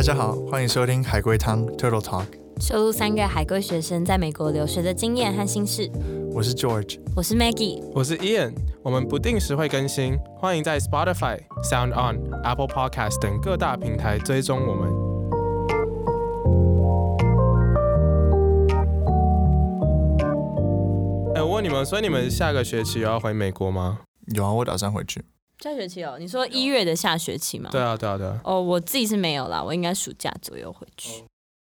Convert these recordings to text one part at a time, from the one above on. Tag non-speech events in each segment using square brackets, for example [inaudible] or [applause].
大家好，欢迎收听海龟汤 Turtle Talk，收录三个海归学生在美国留学的经验和心事。我是 George。我是 Maggie，我是 Ian，我们不定时会更新，欢迎在 Spotify、Sound On、Apple Podcast 等各大平台追踪我们。哎，我问你们，所以你们下个学期有要回美国吗？有啊，我打算回去。下学期哦，你说一月的下学期吗？对啊，对啊，对啊。哦，我自己是没有啦，我应该暑假左右回去。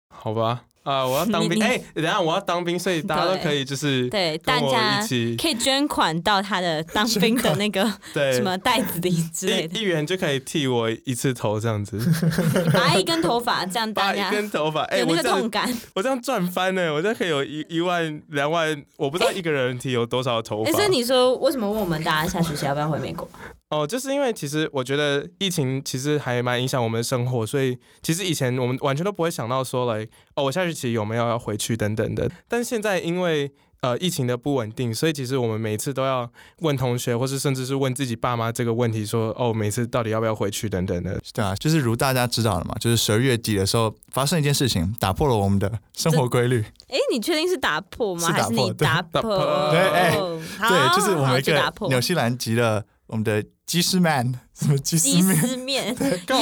好吧。啊！我要当兵，哎，等下我要当兵，所以大家都可以就是 [laughs] 对大家可以捐款到他的当兵的那个 [laughs] 什么袋子里之类的，一元就可以剃我一次头这样子，[laughs] 拔一根头发这样，拔一根头发，哎，有那个痛感，我这样赚翻呢，我这可以有一一万两万，我不知道一个人剃有多少头发。所以你说为什么问我们大家下学期要不要回美国？哦，就是因为其实我觉得疫情其实还蛮影响我们的生活，所以其实以前我们完全都不会想到说来哦，我下学期有没有要回去等等的。但现在因为呃疫情的不稳定，所以其实我们每次都要问同学，或是甚至是问自己爸妈这个问题，说哦，每次到底要不要回去等等的。对啊，就是如大家知道了嘛，就是十二月底的时候发生一件事情，打破了我们的生活规律。哎，你确定是打破吗？还是你打破？对，哎，对，就是我们一个纽西兰籍的我们的。鸡丝面，[laughs] 什么鸡丝面？有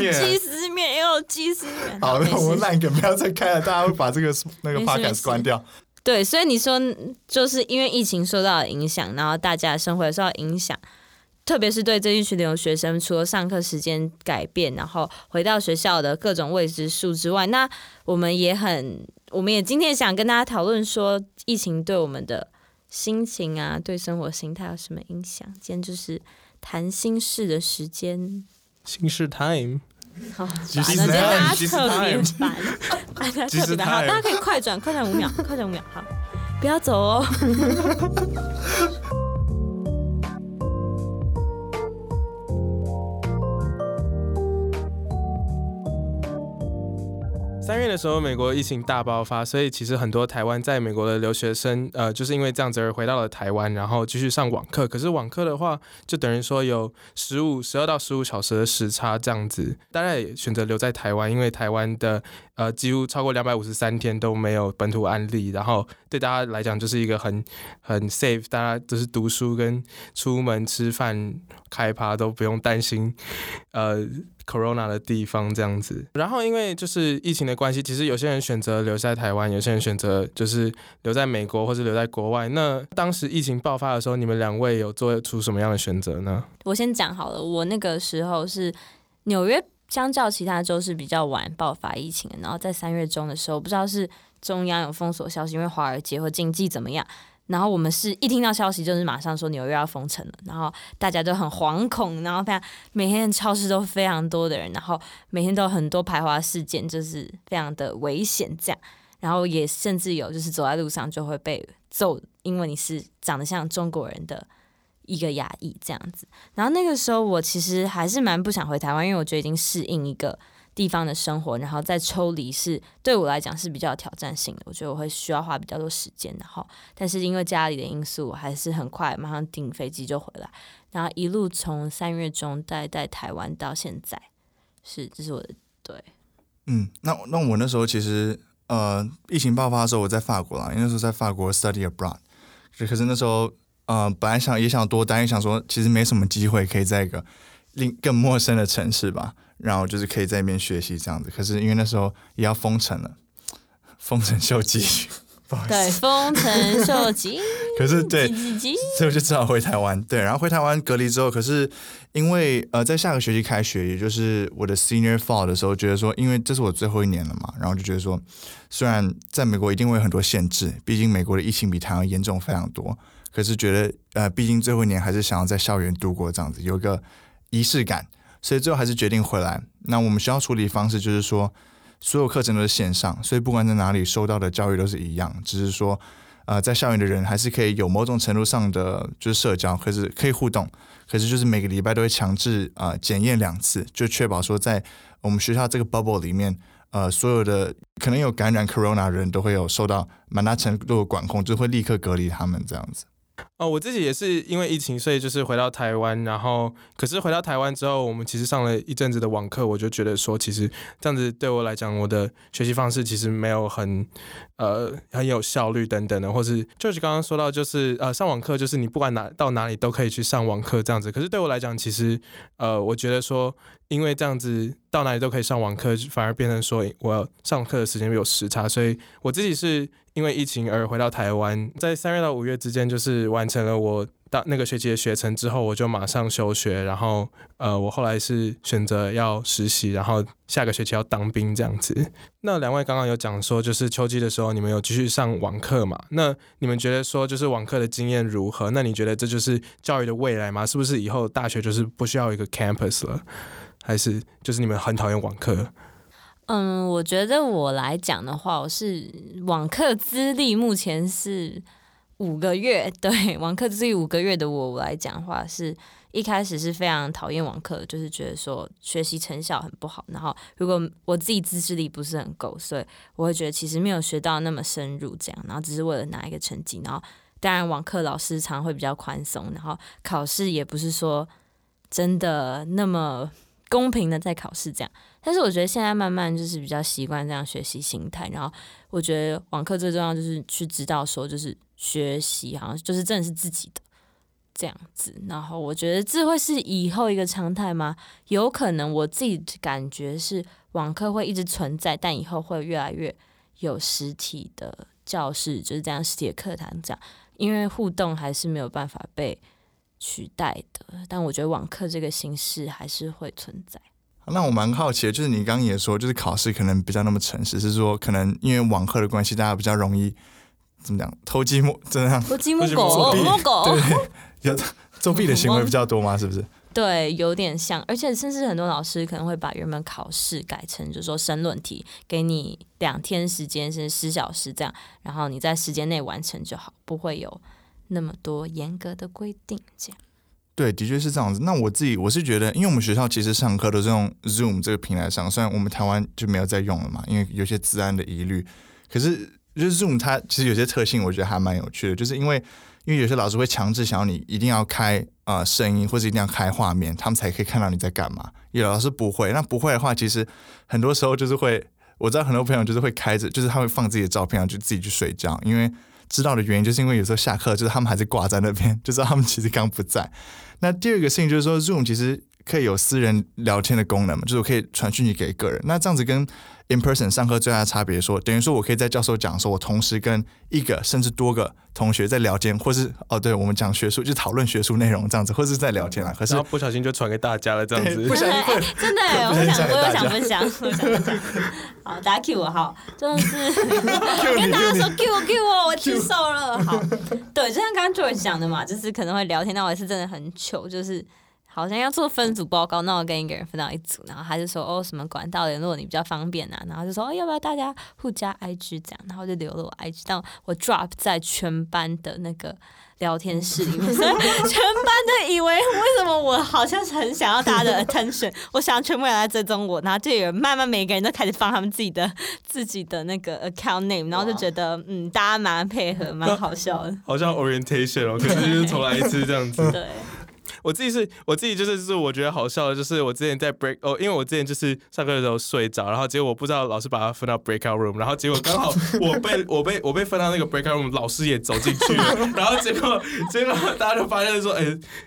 有鸡丝面，有鸡丝面。好了，我们烂梗不要再开了，大家会把这个那个 podcast 关掉。对，所以你说就是因为疫情受到影响，然后大家的生活受到影响，特别是对这一群留学生，除了上课时间改变，然后回到学校的各种未知数之外，那我们也很，我们也今天想跟大家讨论说，疫情对我们的。心情啊，对生活心态有什么影响？今天就是谈心事的时间，心事 time。好，今天 [laughs] 大家特别烦，大家特别的好，大家可以快转，快转五秒，快转五秒，好，不要走哦。[laughs] 三月的时候，美国疫情大爆发，所以其实很多台湾在美国的留学生，呃，就是因为这样子而回到了台湾，然后继续上网课。可是网课的话，就等于说有十五、十二到十五小时的时差这样子，大家选择留在台湾，因为台湾的呃几乎超过两百五十三天都没有本土案例，然后对大家来讲就是一个很很 safe，大家都是读书跟出门吃饭开趴都不用担心，呃。Corona 的地方这样子，然后因为就是疫情的关系，其实有些人选择留在台湾，有些人选择就是留在美国或者留在国外。那当时疫情爆发的时候，你们两位有做出什么样的选择呢？我先讲好了，我那个时候是纽约，相较其他州是比较晚爆发疫情的。然后在三月中的时候，不知道是中央有封锁消息，因为华尔街或经济怎么样。然后我们是一听到消息就是马上说纽约要封城了，然后大家都很惶恐，然后非常每天超市都非常多的人，然后每天都有很多排华事件，就是非常的危险这样。然后也甚至有就是走在路上就会被揍，因为你是长得像中国人的一个亚裔这样子。然后那个时候我其实还是蛮不想回台湾，因为我觉得已经适应一个。地方的生活，然后再抽离是对我来讲是比较挑战性的。我觉得我会需要花比较多时间，然后但是因为家里的因素，我还是很快马上订飞机就回来，然后一路从三月中待在台湾到现在，是这是我的对。嗯，那那我那时候其实呃疫情爆发的时候我在法国啦，因为那时候在法国 study abroad，可是那时候呃本来想也想多待，想说其实没什么机会可以在一个另更陌生的城市吧。然后就是可以在那边学习这样子，可是因为那时候也要封城了，封城秀吉，不好意思对，封城秀吉。[laughs] 可是对，所以我就只好回台湾。对，然后回台湾隔离之后，可是因为呃，在下个学期开学，也就是我的 senior fall 的时候，觉得说，因为这是我最后一年了嘛，然后就觉得说，虽然在美国一定会有很多限制，毕竟美国的疫情比台湾严重非常多，可是觉得呃，毕竟最后一年还是想要在校园度过这样子，有一个仪式感。所以最后还是决定回来。那我们学校处理方式就是说，所有课程都是线上，所以不管在哪里收到的教育都是一样，只是说，呃，在校园的人还是可以有某种程度上的就是社交，可是可以互动，可是就是每个礼拜都会强制啊检验两次，就确保说在我们学校这个 bubble 里面，呃，所有的可能有感染 corona 的人都会有受到蛮大程度的管控，就会立刻隔离他们这样子。哦，我自己也是因为疫情，所以就是回到台湾，然后可是回到台湾之后，我们其实上了一阵子的网课，我就觉得说，其实这样子对我来讲，我的学习方式其实没有很呃很有效率等等的，或是就是刚刚说到，就是呃上网课就是你不管哪到哪里都可以去上网课这样子，可是对我来讲，其实呃我觉得说，因为这样子到哪里都可以上网课，反而变成说我上课的时间有时差，所以我自己是。因为疫情而回到台湾，在三月到五月之间，就是完成了我到那个学期的学程之后，我就马上休学。然后，呃，我后来是选择要实习，然后下个学期要当兵这样子。那两位刚刚有讲说，就是秋季的时候你们有继续上网课嘛？那你们觉得说，就是网课的经验如何？那你觉得这就是教育的未来吗？是不是以后大学就是不需要一个 campus 了？还是就是你们很讨厌网课？嗯，我觉得我来讲的话，我是网课资历目前是五个月。对，网课资历五个月的我来讲话，是一开始是非常讨厌网课，就是觉得说学习成效很不好。然后如果我自己自制力不是很够，所以我会觉得其实没有学到那么深入，这样，然后只是为了拿一个成绩。然后当然网课老师常会比较宽松，然后考试也不是说真的那么公平的在考试这样。但是我觉得现在慢慢就是比较习惯这样学习心态，然后我觉得网课最重要就是去知道说，就是学习好像就是真的是自己的这样子。然后我觉得这会是以后一个常态吗？有可能我自己感觉是网课会一直存在，但以后会越来越有实体的教室，就是这样实体的课堂这样，因为互动还是没有办法被取代的。但我觉得网课这个形式还是会存在。那我蛮好奇的，就是你刚刚也说，就是考试可能比较那么诚实，是说可能因为网课的关系，大家比较容易怎么讲偷鸡摸，这样偷鸡摸狗，摸狗，对，有作弊的行为比较多吗？是不是？[laughs] 对，有点像，而且甚至很多老师可能会把原本考试改成，就是说申论题，给你两天时间，是十小时这样，然后你在时间内完成就好，不会有那么多严格的规定这样。对，的确是这样子。那我自己我是觉得，因为我们学校其实上课都是用 Zoom 这个平台上，虽然我们台湾就没有在用了嘛，因为有些治安的疑虑。可是就是 Zoom 它其实有些特性，我觉得还蛮有趣的，就是因为因为有些老师会强制想要你一定要开啊声音，或者一定要开画面，他们才可以看到你在干嘛。有老师不会，那不会的话，其实很多时候就是会，我知道很多朋友就是会开着，就是他会放自己的照片，然后就自己去睡觉，因为。知道的原因就是因为有时候下课就是他们还是挂在那边，[laughs] 就知道他们其实刚不在。那第二个事情就是说，Zoom 其实可以有私人聊天的功能嘛，就是我可以传讯息给个人。那这样子跟 In person 上课最大的差别，说等于说我可以在教授讲说，我同时跟一个甚至多个同学在聊天，或是哦，对我们讲学术就讨论学术内容这样子，或是在聊天啊。可是不小心就传给大家了，这样子。不小心 [laughs] 会真的，我想我有想分享，我想分享。好，大家 Q 我好，真的是。[laughs] 跟大家说 Q 我 Q 我，我 [laughs] 举手了。好，对，就像刚刚 Joy 讲的嘛，就是可能会聊天，但我也是真的很糗，就是。好像要做分组报告，那我跟一个人分到一组，然后他就说哦什么管道联络你比较方便啊，然后就说哦要不要大家互加 IG 这样，然后就留了我 IG，但我 drop 在全班的那个聊天室里面，所以 [laughs] 全班都以为为什么我好像是很想要大家的 attention，我想全部人来追踪我，然后就有人慢慢每个人都开始放他们自己的自己的那个 account name，然后就觉得嗯大家蛮配合，蛮好笑的，[laughs] [laughs] 好像 orientation 哦，可是就是重来一次这样子，对。[laughs] 我自己是，我自己就是就，是我觉得好笑的，就是我之前在 break 哦，因为我之前就是上课的时候睡着，然后结果我不知道老师把他分到 breakout room，然后结果刚好 [laughs] 我被我被我被分到那个 breakout room，老师也走进去了，[laughs] 然后结果结果大家就发现说，哎，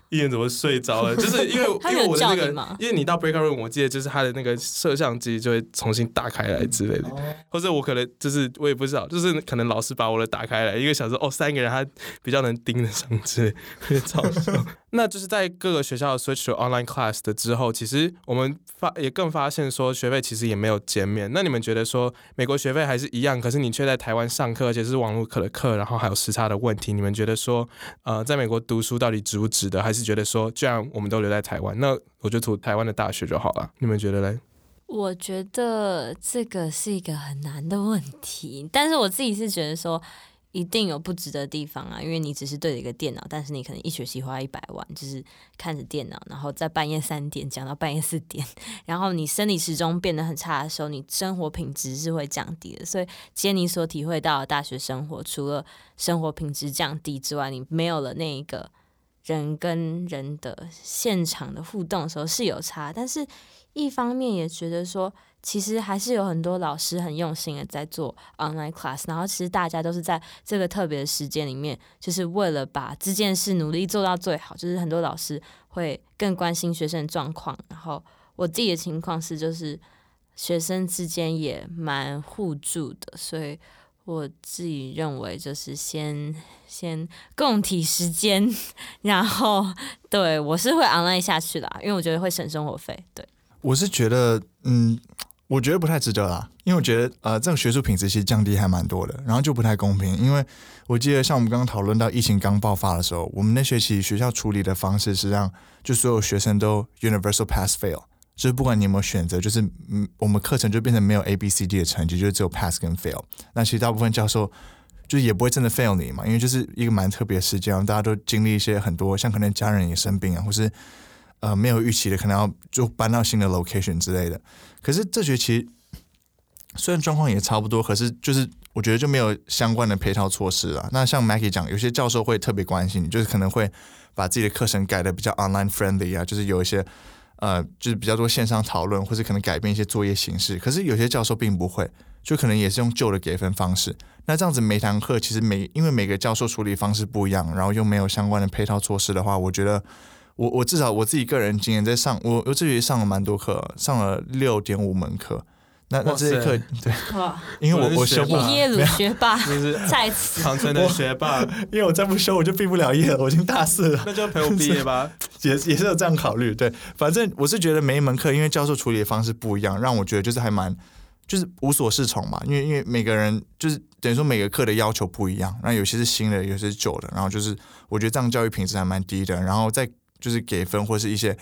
一人怎么睡着了？就是因为因为我的那个，因为你到 breakout room，我记得就是他的那个摄像机就会重新打开来之类的，或者我可能就是我也不知道，就是可能老师把我的打开来，因为小时哦，三个人他比较能盯得上之类，超笑。那就是在各个学校 switch to online class 的之后，其实我们发也更发现说学费其实也没有减免。那你们觉得说美国学费还是一样，可是你却在台湾上课，而且是网络课的课，然后还有时差的问题，你们觉得说呃在美国读书到底值不值得？还是觉得说既然我们都留在台湾，那我就读台湾的大学就好了？你们觉得嘞？我觉得这个是一个很难的问题，但是我自己是觉得说。一定有不值的地方啊，因为你只是对着一个电脑，但是你可能一学期花一百万，就是看着电脑，然后在半夜三点讲到半夜四点，[laughs] 然后你生理时钟变得很差的时候，你生活品质是会降低的。所以，今天你所体会到的大学生活，除了生活品质降低之外，你没有了那一个人跟人的现场的互动的时候是有差，但是一方面也觉得说。其实还是有很多老师很用心的在做 online class，然后其实大家都是在这个特别的时间里面，就是为了把这件事努力做到最好。就是很多老师会更关心学生的状况，然后我自己的情况是，就是学生之间也蛮互助的，所以我自己认为就是先先共体时间，然后对我是会 online 下去啦，因为我觉得会省生活费。对，我是觉得嗯。我觉得不太值得啦，因为我觉得呃，这种学术品质其实降低还蛮多的，然后就不太公平。因为我记得像我们刚刚讨论到疫情刚爆发的时候，我们那学期学校处理的方式是让就所有学生都 universal pass fail，就是不管你有没有选择，就是嗯，我们课程就变成没有 A B C D 的成绩，就是只有 pass 跟 fail。那其实大部分教授就也不会真的 fail 你嘛，因为就是一个蛮特别的时间，大家都经历一些很多，像可能家人也生病啊，或是。呃，没有预期的，可能要就搬到新的 location 之类的。可是这学期虽然状况也差不多，可是就是我觉得就没有相关的配套措施啊。那像 Maggie 讲，有些教授会特别关心，就是可能会把自己的课程改的比较 online friendly 啊，就是有一些呃，就是比较多线上讨论，或者可能改变一些作业形式。可是有些教授并不会，就可能也是用旧的给分方式。那这样子每堂课其实每因为每个教授处理方式不一样，然后又没有相关的配套措施的话，我觉得。我我至少我自己个人经验在上，我我这学期上了蛮多课，上了六点五门课。那那这些课对，[laughs] 因为我我修不耶鲁学霸 [laughs] 就是在此，长春的学霸，[laughs] 因为我再不修我就毕不了业了，我已经大四了。那就陪我毕业吧，也也是有这样考虑。对，反正我是觉得每一门课因为教授处理的方式不一样，让我觉得就是还蛮就是无所适从嘛。因为因为每个人就是等于说每个课的要求不一样，然后有些是新的，有些是旧的，然后就是我觉得这样教育品质还蛮低的。然后在就是给分或是一些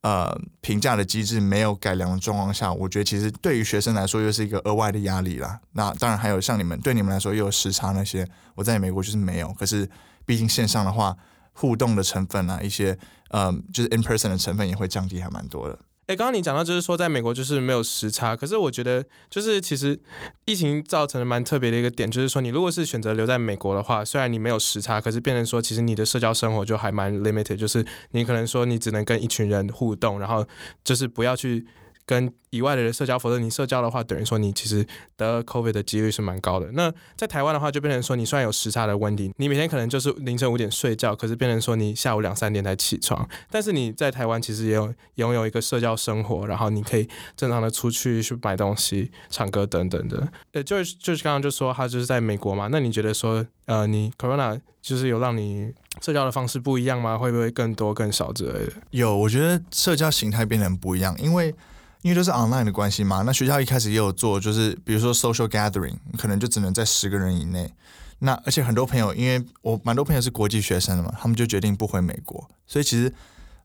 呃评价的机制没有改良的状况下，我觉得其实对于学生来说又是一个额外的压力啦。那当然还有像你们对你们来说又有时差那些，我在美国就是没有。可是毕竟线上的话，互动的成分啊，一些呃就是 in person 的成分也会降低还蛮多的。哎，刚刚你讲到就是说，在美国就是没有时差，可是我觉得就是其实疫情造成的蛮特别的一个点，就是说你如果是选择留在美国的话，虽然你没有时差，可是变成说其实你的社交生活就还蛮 limited，就是你可能说你只能跟一群人互动，然后就是不要去。跟以外的人社交，否则你社交的话，等于说你其实得 COVID 的几率是蛮高的。那在台湾的话，就变成说你虽然有时差的问题，你每天可能就是凌晨五点睡觉，可是变成说你下午两三点才起床。但是你在台湾其实也有拥有一个社交生活，然后你可以正常的出去去买东西、唱歌等等的。呃，就是就是刚刚就说他就是在美国嘛，那你觉得说呃，你 Corona 就是有让你社交的方式不一样吗？会不会更多更少之类的？有，我觉得社交形态变得不一样，因为。因为都是 online 的关系嘛，那学校一开始也有做，就是比如说 social gathering，可能就只能在十个人以内。那而且很多朋友，因为我蛮多朋友是国际学生的嘛，他们就决定不回美国。所以其实，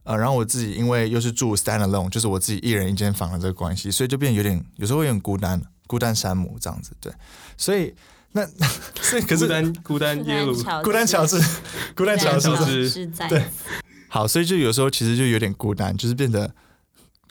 呃，然后我自己因为又是住 stand alone，就是我自己一人一间房的这个关系，所以就变有点有时候会有点孤单，孤单山姆这样子。对，所以那 [laughs] 所以可是孤单孤单耶鲁，孤单乔治，孤单乔治对，好，所以就有时候其实就有点孤单，就是变得。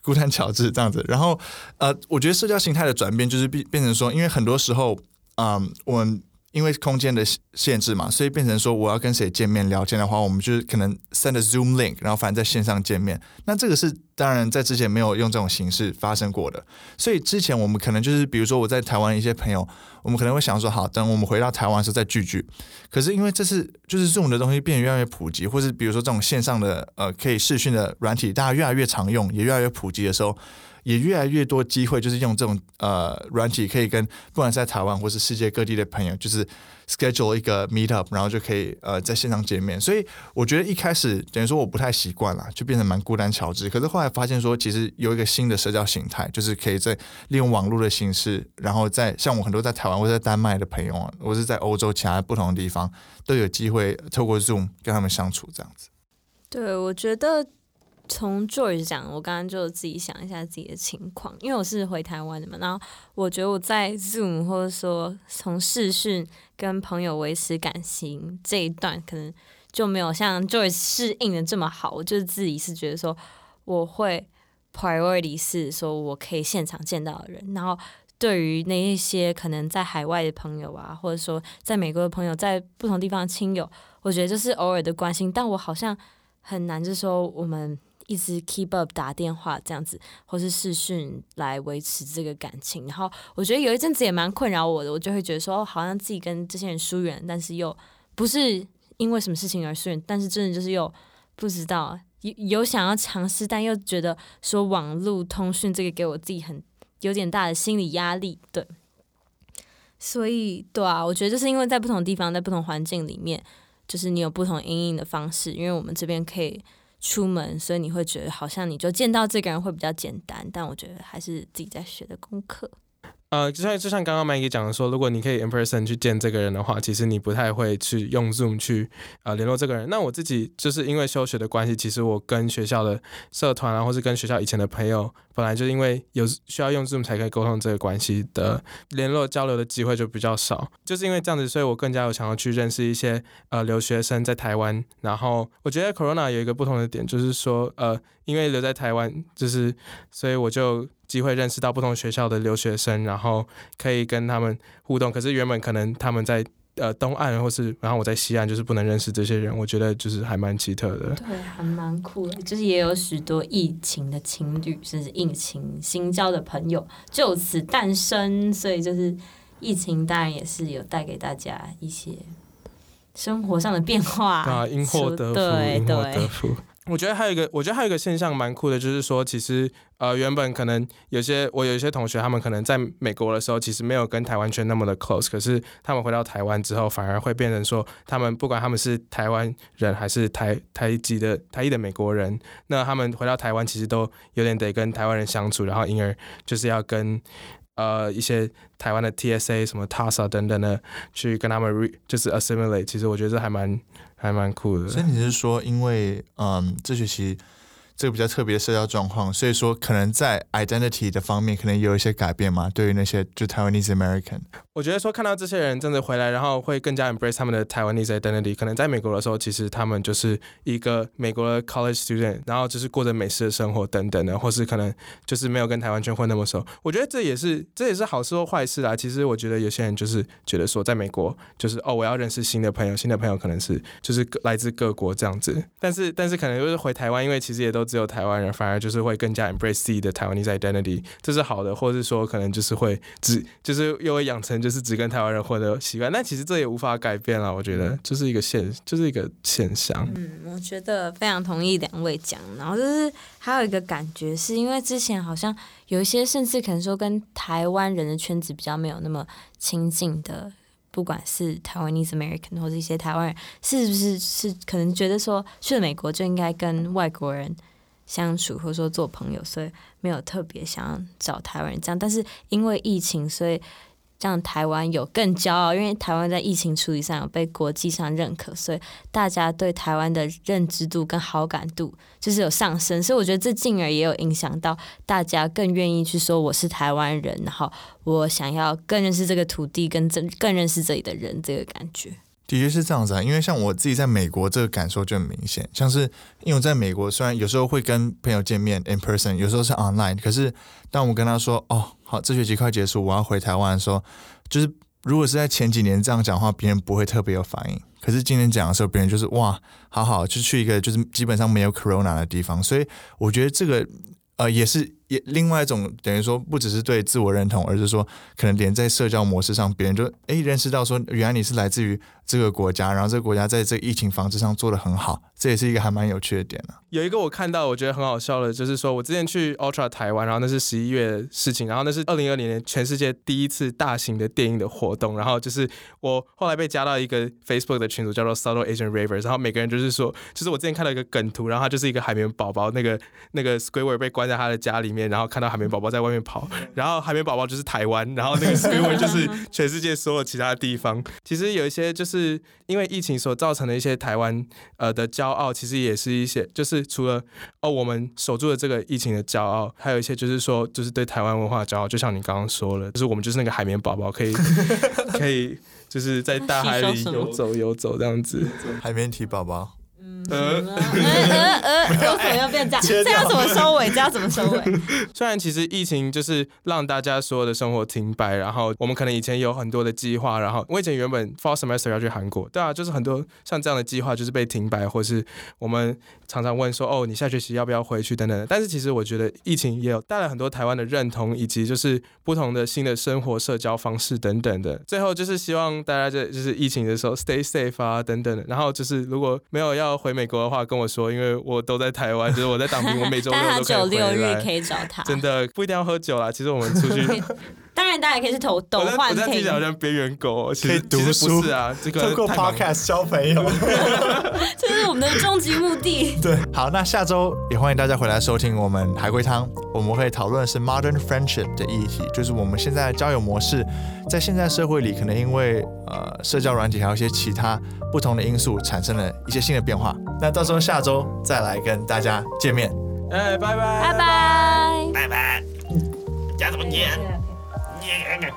孤单乔治这样子，然后呃，我觉得社交形态的转变就是变变成说，因为很多时候，嗯，我们。因为空间的限制嘛，所以变成说我要跟谁见面聊天的话，我们就是可能 send a Zoom link，然后反正在线上见面。那这个是当然在之前没有用这种形式发生过的。所以之前我们可能就是比如说我在台湾一些朋友，我们可能会想说好，等我们回到台湾的时候再聚聚。可是因为这次就是 Zoom 的东西变得越来越普及，或是比如说这种线上的呃可以视讯的软体，大家越来越常用，也越来越普及的时候。也越来越多机会，就是用这种呃软体，可以跟不管是在台湾或是世界各地的朋友，就是 schedule 一个 meet up，然后就可以呃在线上见面。所以我觉得一开始等于说我不太习惯了，就变得蛮孤单乔治。可是后来发现说，其实有一个新的社交形态，就是可以在利用网络的形式，然后在像我很多在台湾或者在丹麦的朋友啊，或是在欧洲其他不同的地方，都有机会透过 Zoom 跟他们相处这样子。对，我觉得。从 George 讲，我刚刚就自己想一下自己的情况，因为我是回台湾的嘛，然后我觉得我在 Zoom 或者说从视讯跟朋友维持感情这一段，可能就没有像 George 适应的这么好。我就是自己是觉得说，我会 priority 是说我可以现场见到的人，然后对于那一些可能在海外的朋友啊，或者说在美国的朋友，在不同地方亲友，我觉得就是偶尔的关心，但我好像很难，就是说我们。一直 keep up 打电话这样子，或是视讯来维持这个感情。然后我觉得有一阵子也蛮困扰我的，我就会觉得说，好像自己跟这些人疏远，但是又不是因为什么事情而疏远，但是真的就是又不知道有有想要尝试，但又觉得说网络通讯这个给我自己很有点大的心理压力。对，所以对啊，我觉得就是因为在不同地方，在不同环境里面，就是你有不同阴影的方式，因为我们这边可以。出门，所以你会觉得好像你就见到这个人会比较简单，但我觉得还是自己在学的功课。呃，就像就像刚刚 Maggie 讲的说，如果你可以 in person 去见这个人的话，其实你不太会去用 Zoom 去呃联络这个人。那我自己就是因为休学的关系，其实我跟学校的社团啊，或是跟学校以前的朋友，本来就因为有需要用 Zoom 才可以沟通这个关系的联络交流的机会就比较少。就是因为这样子，所以我更加有想要去认识一些呃留学生在台湾。然后我觉得 Corona 有一个不同的点，就是说呃，因为留在台湾，就是所以我就。机会认识到不同学校的留学生，然后可以跟他们互动。可是原本可能他们在呃东岸，或是然后我在西岸，就是不能认识这些人。我觉得就是还蛮奇特的。[laughs] 对，还蛮酷的。就是也有许多疫情的情侣，甚至疫情新交的朋友就此诞生。所以就是疫情当然也是有带给大家一些生活上的变化啊，因祸得福，因祸得福。我觉得还有一个，我觉得还有一个现象蛮酷的，就是说，其实呃，原本可能有些我有一些同学，他们可能在美国的时候，其实没有跟台湾圈那么的 close，可是他们回到台湾之后，反而会变成说，他们不管他们是台湾人还是台台籍的台裔的美国人，那他们回到台湾，其实都有点得跟台湾人相处，然后因而就是要跟呃一些台湾的 TSA 什么 TASA 等等的去跟他们 re 就是 assimilate，其实我觉得这还蛮。还蛮酷的，所以你是说，因为嗯，这学期这个比较特别的社交状况，所以说可能在 identity 的方面，可能有一些改变嘛？对于那些就 Taiwanese American，我觉得说看到这些人真的回来，然后会更加 embrace 他们的 Taiwanese identity。可能在美国的时候，其实他们就是一个美国的 college student，然后就是过着美式的生活等等的，或是可能就是没有跟台湾圈混那么熟。我觉得这也是这也是好事或坏事啊。其实我觉得有些人就是觉得说，在美国就是哦，我要认识新的朋友，新的朋友可能是。就是来自各国这样子，但是但是可能就是回台湾，因为其实也都只有台湾人，反而就是会更加 embrace 自己的台湾 identity，这是好的，或者是说可能就是会只就是又会养成就是只跟台湾人混的习惯，但其实这也无法改变了，我觉得就是一个现就是一个现象。嗯，我觉得非常同意两位讲，然后就是还有一个感觉是因为之前好像有一些甚至可能说跟台湾人的圈子比较没有那么亲近的。不管是台湾 Chinese American 或者一些台湾人，是不是是可能觉得说去了美国就应该跟外国人相处，或者说做朋友，所以没有特别想找台湾人这样。但是因为疫情，所以。让台湾有更骄傲，因为台湾在疫情处理上有被国际上认可，所以大家对台湾的认知度跟好感度就是有上升，所以我觉得这进而也有影响到大家更愿意去说我是台湾人，然后我想要更认识这个土地，跟更更认识这里的人，这个感觉。的确是这样子啊，因为像我自己在美国，这个感受就很明显。像是因为我在美国，虽然有时候会跟朋友见面 in person，有时候是 online，可是当我跟他说哦，好，这学期快结束，我要回台湾的时候，就是如果是在前几年这样讲话，别人不会特别有反应。可是今天讲的时候，别人就是哇，好好，就去一个就是基本上没有 corona 的地方，所以我觉得这个呃也是。也另外一种等于说，不只是对自我认同，而是说，可能连在社交模式上，别人就哎认识到说，原来你是来自于这个国家，然后这个国家在这个疫情防治上做的很好，这也是一个还蛮有趣的点呢。有一个我看到我觉得很好笑的，就是说我之前去 Ultra 台湾，然后那是十一月的事情，然后那是二零二零年全世界第一次大型的电影的活动，然后就是我后来被加到一个 Facebook 的群组，叫做 Subtle Asian Ravers，然后每个人就是说，就是我之前看到一个梗图，然后他就是一个海绵宝宝，那个那个 Squidward 被关在他的家里面。面，然后看到海绵宝宝在外面跑，然后海绵宝宝就是台湾，然后那个 Squidward 就是 [laughs] 全世界所有其他地方。其实有一些就是因为疫情所造成的一些台湾呃的骄傲，其实也是一些就是除了哦我们守住了这个疫情的骄傲，还有一些就是说就是对台湾文化的骄傲，就像你刚刚说了，就是我们就是那个海绵宝宝，可以 [laughs] 可以就是在大海里游走游走这样子。海绵体宝宝，呃呃呃，有什么要变这样？这要怎么收尾？这要怎么收尾？虽然其实疫情就是让大家所有的生活停摆，然后我们可能以前有很多的计划，然后我以前原本 fall semester 要去韩国，对啊，就是很多像这样的计划就是被停摆，或是我们常常问说，哦，你下学期要不要回去等等的。但是其实我觉得疫情也有带来很多台湾的认同，以及就是不同的新的生活社交方式等等的。最后就是希望大家在就是疫情的时候 stay safe 啊等等的。然后就是如果没有要回美国的话，跟我说，因为我都在台湾，就是我在当兵，我每周六都可以回来。[laughs] 日可以找他。真的不一定要喝酒啦，其实我们出去，[laughs] [laughs] 当然，大家也可以是投斗我在换听我在听起来好像边缘狗可以实其实读书不是啊，这个透过 podcast 交朋友。[laughs] 这是我们的终极目的。[laughs] 对，好，那下周也欢迎大家回来收听我们海龟汤，我们会讨论的是 modern friendship 的议题，就是我们现在的交友模式，在现在社会里，可能因为呃社交软体还有一些其他不同的因素，产生了一些新的变化。那到时候下周再来跟大家见面。哎，拜拜，拜拜。拜拜，家怎么念？对念